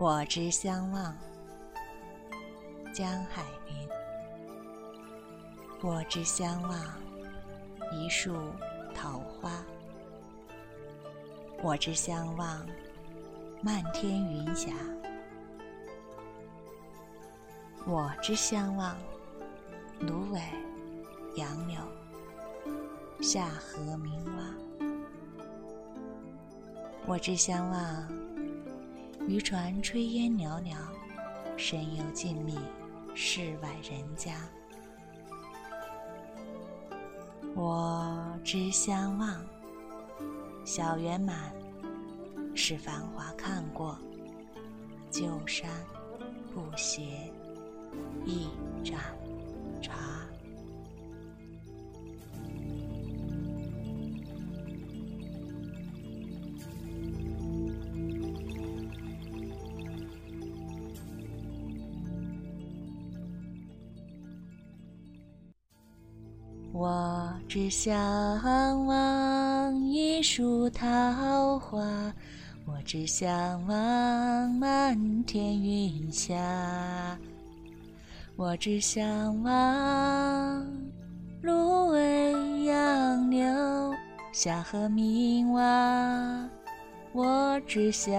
我之相望，江海云。我之相望，一树桃花。我之相望，漫天云霞。我之相望，芦苇、杨柳、下河明蛙。我之相望。渔船炊烟袅袅，神游静谧，世外人家。我只相望，小圆满，是繁华看过，旧山不斜，一盏我只想望一树桃花，我只想望漫天云霞，我只想望芦苇杨柳下河明蛙，我只想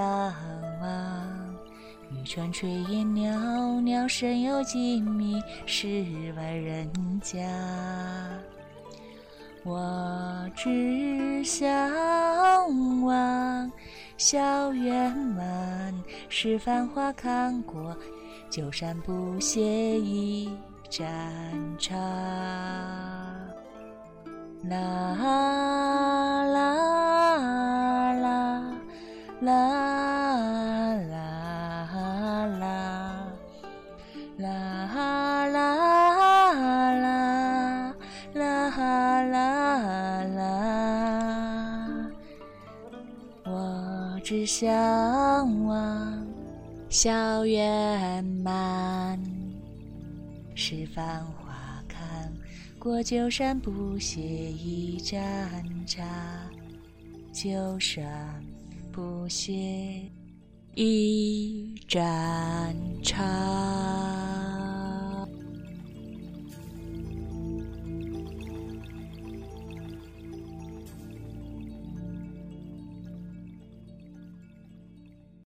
望渔船炊烟袅袅，神游几米，世外人家。我只向往，小圆满，是繁华看过，旧山不歇一盏茶。啦啦啦啦啦啦我只向往小圆满，是繁华看过，旧山不歇一盏茶，旧山不歇一盏茶。